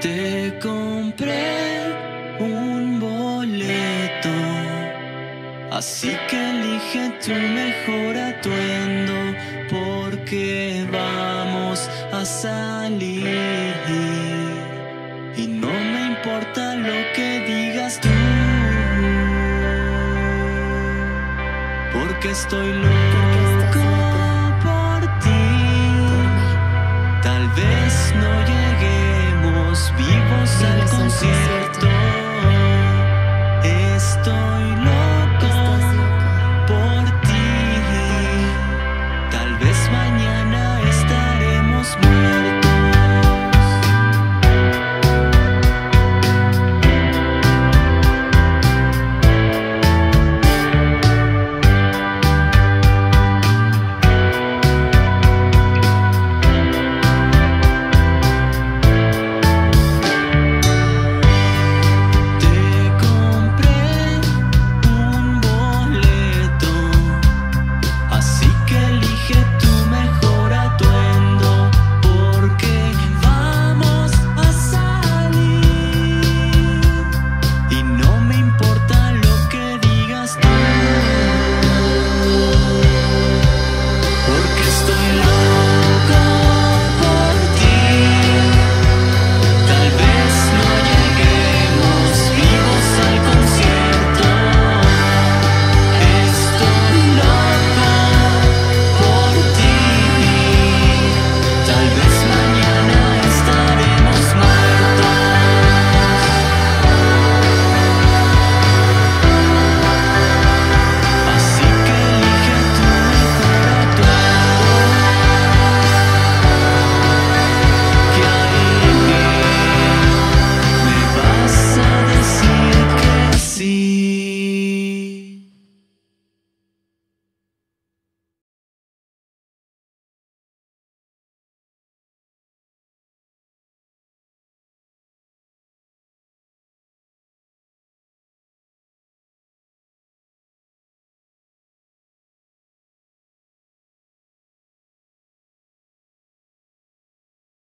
Te compré un boleto, así que elige tu mejor atuendo, porque vamos a salir. Y no me importa lo que digas tú, porque estoy loco por ti. Tal vez no vivos al concierto.